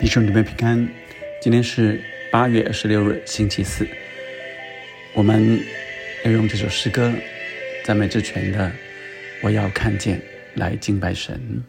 弟兄姊妹平安，今天是八月二十六日，星期四。我们要用这首诗歌赞美之泉的，我要看见来敬拜神。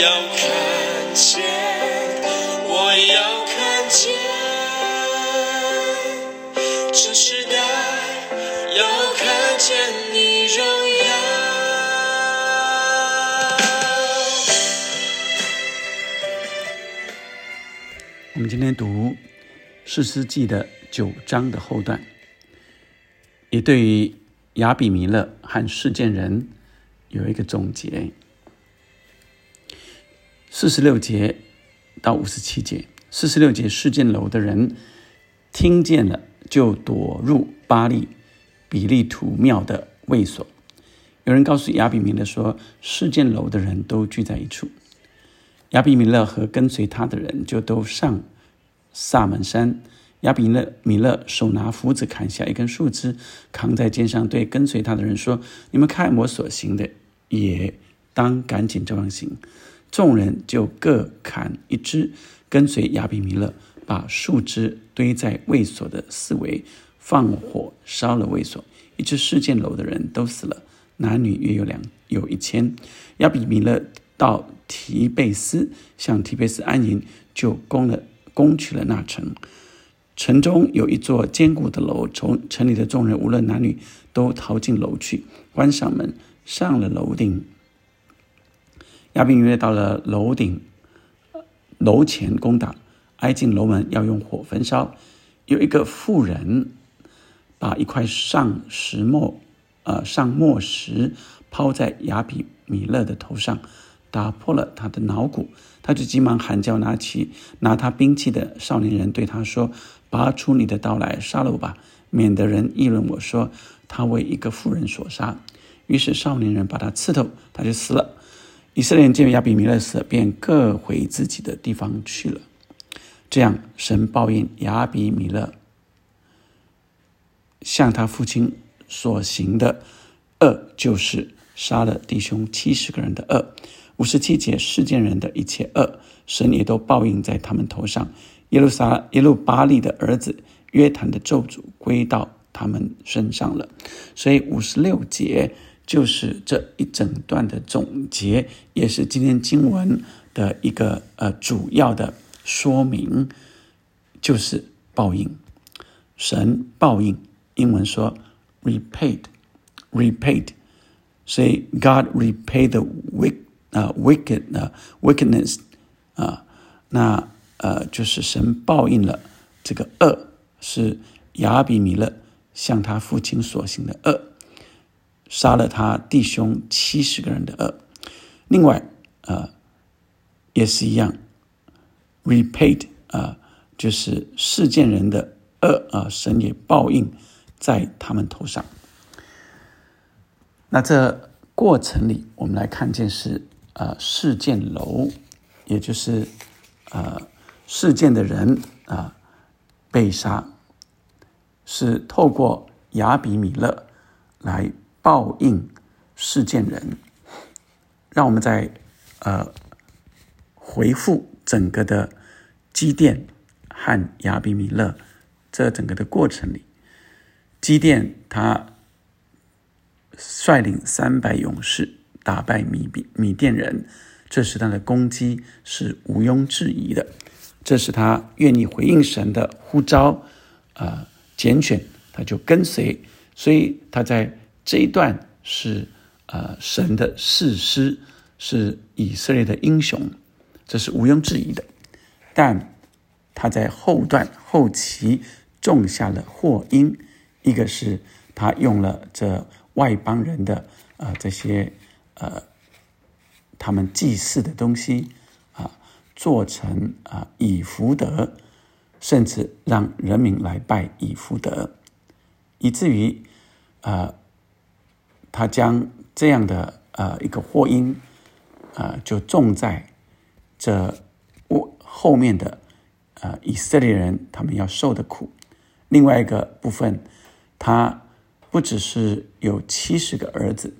要看见我要看见这时代，要看见你荣耀。我们今天读《世事记》的九章的后段，也对于雅比弥勒和世界人有一个总结。四十六节到五十七节，四十六节事件楼的人听见了，就躲入巴利比利图庙的卫所。有人告诉亚比米勒说，事件楼的人都聚在一处。亚比米勒和跟随他的人就都上萨门山。亚比勒米勒手拿斧子砍下一根树枝，扛在肩上，对跟随他的人说：“你们看我所行的，也当赶紧这样行。”众人就各砍一枝，跟随亚比米勒，把树枝堆在卫所的四围，放火烧了卫所。一只事件楼的人都死了，男女约有两有一千。亚比米勒。到提贝斯，向提贝斯安营，就攻了攻取了那城。城中有一座坚固的楼，从城里的众人无论男女，都逃进楼去，关上门，上了楼顶。亚比约到了楼顶，楼前攻打，挨近楼门，要用火焚烧。有一个妇人，把一块上石磨，呃，上磨石抛在亚比米勒的头上。打破了他的脑骨，他就急忙喊叫，拿起拿他兵器的少年人对他说：“拔出你的刀来，杀了我吧，免得人议论我说他为一个妇人所杀。”于是少年人把他刺透，他就死了。以色列人见亚比米勒死，便各回自己的地方去了。这样，神报应亚比米勒向他父亲所行的恶，就是杀了弟兄七十个人的恶。五十七节，世间人的一切恶，神也都报应在他们头上。耶路撒耶路巴利的儿子约坦的咒诅归到他们身上了。所以五十六节就是这一整段的总结，也是今天经文的一个呃主要的说明，就是报应。神报应，英文说 repaid，repaid，所以 God repaid the wicked。啊，wicked 啊，wickedness 啊，那呃，就是神报应了这个恶，是亚比米勒向他父亲所行的恶，杀了他弟兄七十个人的恶。另外，呃，也是一样，repaid 啊，就是世件人的恶啊，神也报应在他们头上。那这过程里，我们来看见是。呃，事件楼，也就是呃，事件的人啊被杀，是透过亚比米勒来报应事件人。让我们在呃回复整个的基甸和亚比米勒这整个的过程里，基甸他率领三百勇士。打败米比米甸人，这是他的攻击是毋庸置疑的。这是他愿意回应神的呼召，啊，拣选他就跟随。所以他在这一段是呃神的誓师，是以色列的英雄，这是毋庸置疑的。但他在后段后期种下了祸因，一个是他用了这外邦人的呃这些呃他们祭祀的东西啊，做成啊以福德，甚至让人民来拜以福德，以至于啊他将这样的呃一个祸因啊就种在这我后面的。呃，以色列人他们要受的苦，另外一个部分，他不只是有七十个儿子，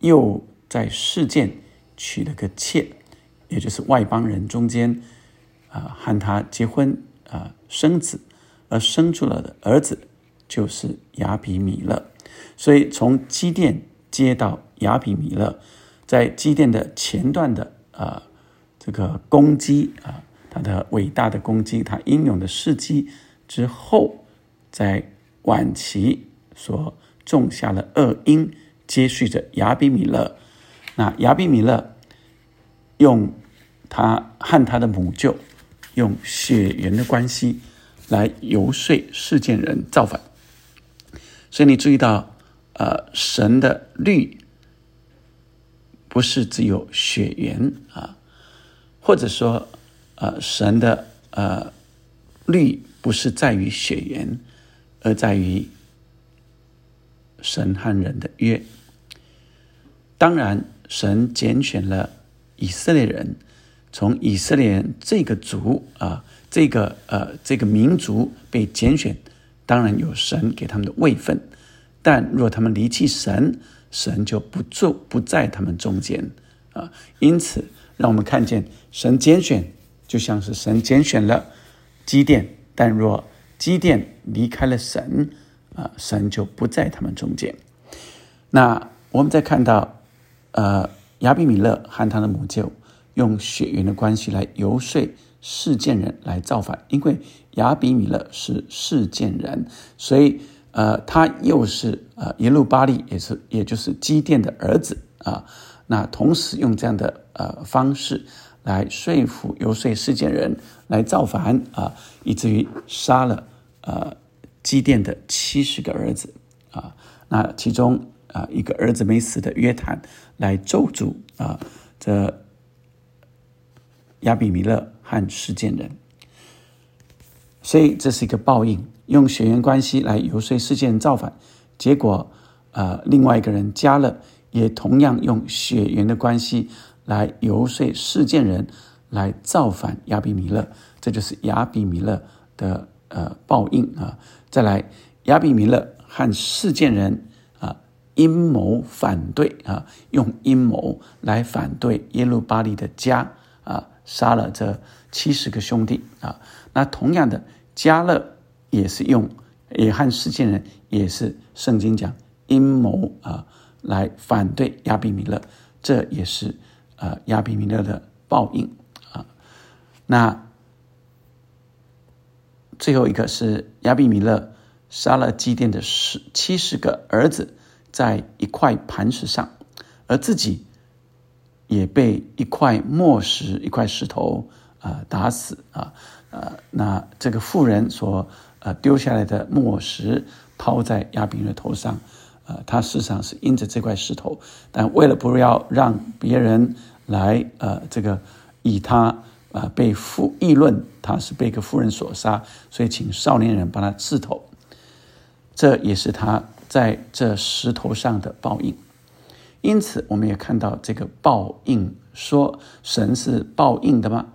又在事件娶了个妾，也就是外邦人中间啊，和他结婚啊，生子，而生出了的儿子就是亚比米勒。所以从基甸接到亚比米勒，在基甸的前段的啊这个攻击啊。他的伟大的攻击，他英勇的事迹之后，在晚期所种下了恶因，接续着亚比米勒。那亚比米勒用他和他的母舅用血缘的关系来游说世间人造反。所以你注意到，呃，神的律不是只有血缘啊，或者说。呃，神的呃律不是在于血缘，而在于神和人的约。当然，神拣选了以色列人，从以色列人这个族啊，这个呃这个民族被拣选，当然有神给他们的位分。但若他们离弃神，神就不住不在他们中间啊。因此，让我们看见神拣选。就像是神拣选了基甸，但若基甸离开了神，啊，神就不在他们中间。那我们再看到，呃，亚比米勒和他的母舅用血缘的关系来游说世件人来造反，因为亚比米勒是世件人，所以呃，他又是呃耶路巴利，也是也就是基甸的儿子啊。那同时用这样的呃方式。来说服游说世间人来造反啊，以至于杀了呃基甸的七十个儿子啊，那其中啊一个儿子没死的约坦来咒诅啊这亚比米勒和世间人，所以这是一个报应，用血缘关系来游说世件造反，结果呃另外一个人加勒也同样用血缘的关系。来游说世件人来造反亚比米勒，这就是亚比米勒的呃报应啊！再来，亚比米勒和世件人啊阴谋反对啊，用阴谋来反对耶路巴利的家啊，杀了这七十个兄弟啊。那同样的，加勒也是用也和世件人也是圣经讲阴谋啊，来反对亚比米勒，这也是。呃，亚比米勒的报应啊，那最后一个是亚比米勒杀了基甸的十七十个儿子，在一块磐石上，而自己也被一块磨石、一块石头啊打死啊。呃，那这个妇人所呃丢下来的磨石抛在亚比米勒头上。呃，他事实上是因着这块石头，但为了不要让别人来呃这个以他啊被妇议论他是被一个妇人所杀，所以请少年人帮他刺头，这也是他在这石头上的报应。因此，我们也看到这个报应，说神是报应的吗？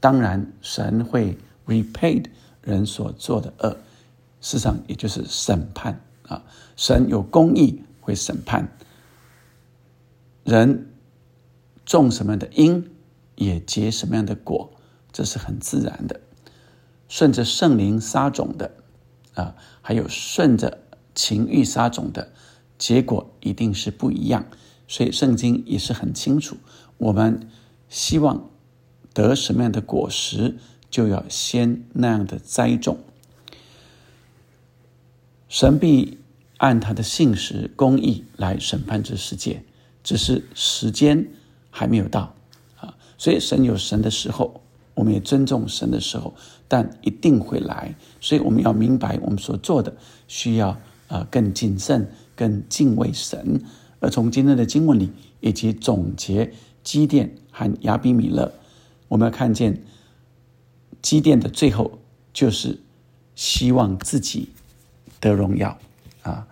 当然，神会 repay 人所做的恶，事实上也就是审判。啊，神有公义，会审判人种什么样的因，也结什么样的果，这是很自然的。顺着圣灵撒种的啊，还有顺着情欲撒种的，结果一定是不一样。所以圣经也是很清楚，我们希望得什么样的果实，就要先那样的栽种。神必按他的信实、公义来审判这世界，只是时间还没有到啊。所以神有神的时候，我们也尊重神的时候，但一定会来。所以我们要明白，我们所做的需要啊更谨慎、更敬畏神。而从今天的经文里，以及总结基甸和亚比米勒，我们要看见基甸的最后就是希望自己得荣耀啊。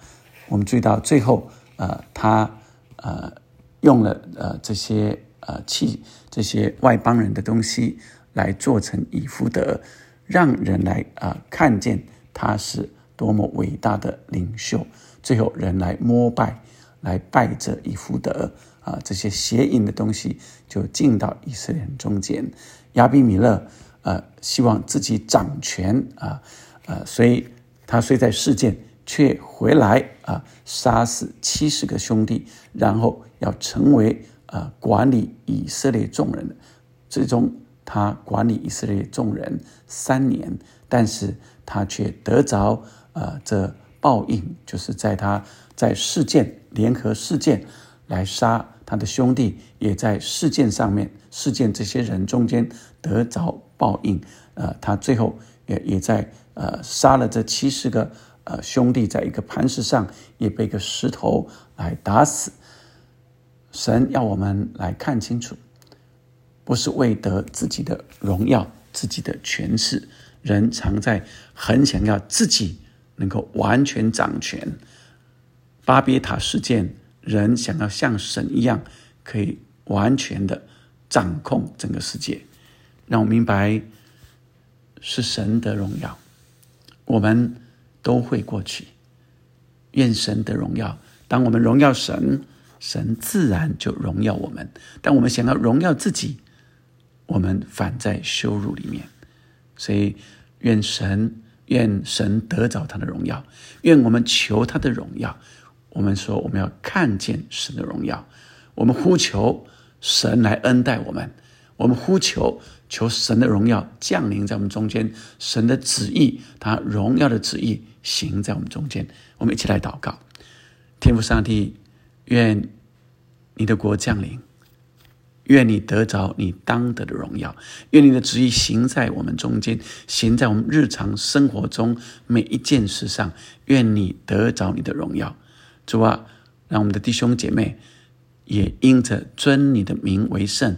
我们注意到最后，呃，他呃用了呃这些呃器这些外邦人的东西。来做成以福德，让人来啊看见他是多么伟大的领袖。最后人来膜拜，来拜着以福德啊，这些邪淫的东西就进到以色列人中间。亚比米勒呃希望自己掌权啊呃，所以他虽在世界，却回来啊杀死七十个兄弟，然后要成为呃管理以色列众人的最终。他管理以色列众人三年，但是他却得着呃这报应，就是在他在事件联合事件来杀他的兄弟，也在事件上面事件这些人中间得着报应。呃，他最后也也在呃杀了这七十个呃兄弟，在一个磐石上也被一个石头来打死。神要我们来看清楚。不是为得自己的荣耀、自己的权势，人常在很想要自己能够完全掌权。巴别塔事件，人想要像神一样，可以完全的掌控整个世界。让我明白，是神的荣耀，我们都会过去。愿神的荣耀，当我们荣耀神，神自然就荣耀我们。但我们想要荣耀自己。我们反在羞辱里面，所以愿神愿神得着他的荣耀，愿我们求他的荣耀。我们说我们要看见神的荣耀，我们呼求神来恩待我们，我们呼求求神的荣耀降临在我们中间，神的旨意，他荣耀的旨意行在我们中间。我们一起来祷告，天父上帝，愿你的国降临。愿你得着你当得的荣耀，愿你的旨意行在我们中间，行在我们日常生活中每一件事上。愿你得着你的荣耀，主啊，让我们的弟兄姐妹也因着尊你的名为圣，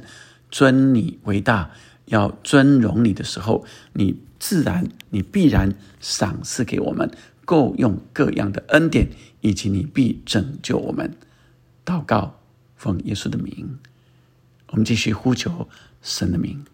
尊你为大，要尊荣你的时候，你自然你必然赏赐给我们够用各样的恩典，以及你必拯救我们。祷告，奉耶稣的名。我们继续呼求神的名。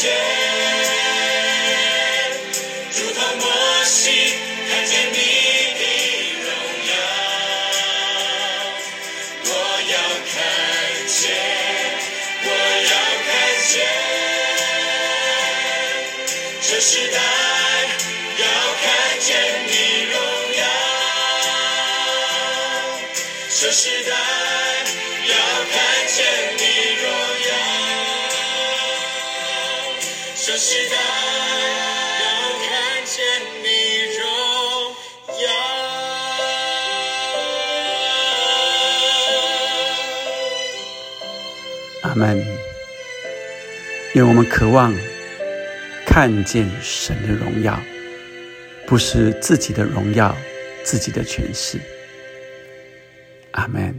这时代要看见你荣耀。阿门。愿我们渴望看见神的荣耀，不是自己的荣耀，自己的权势。Amen.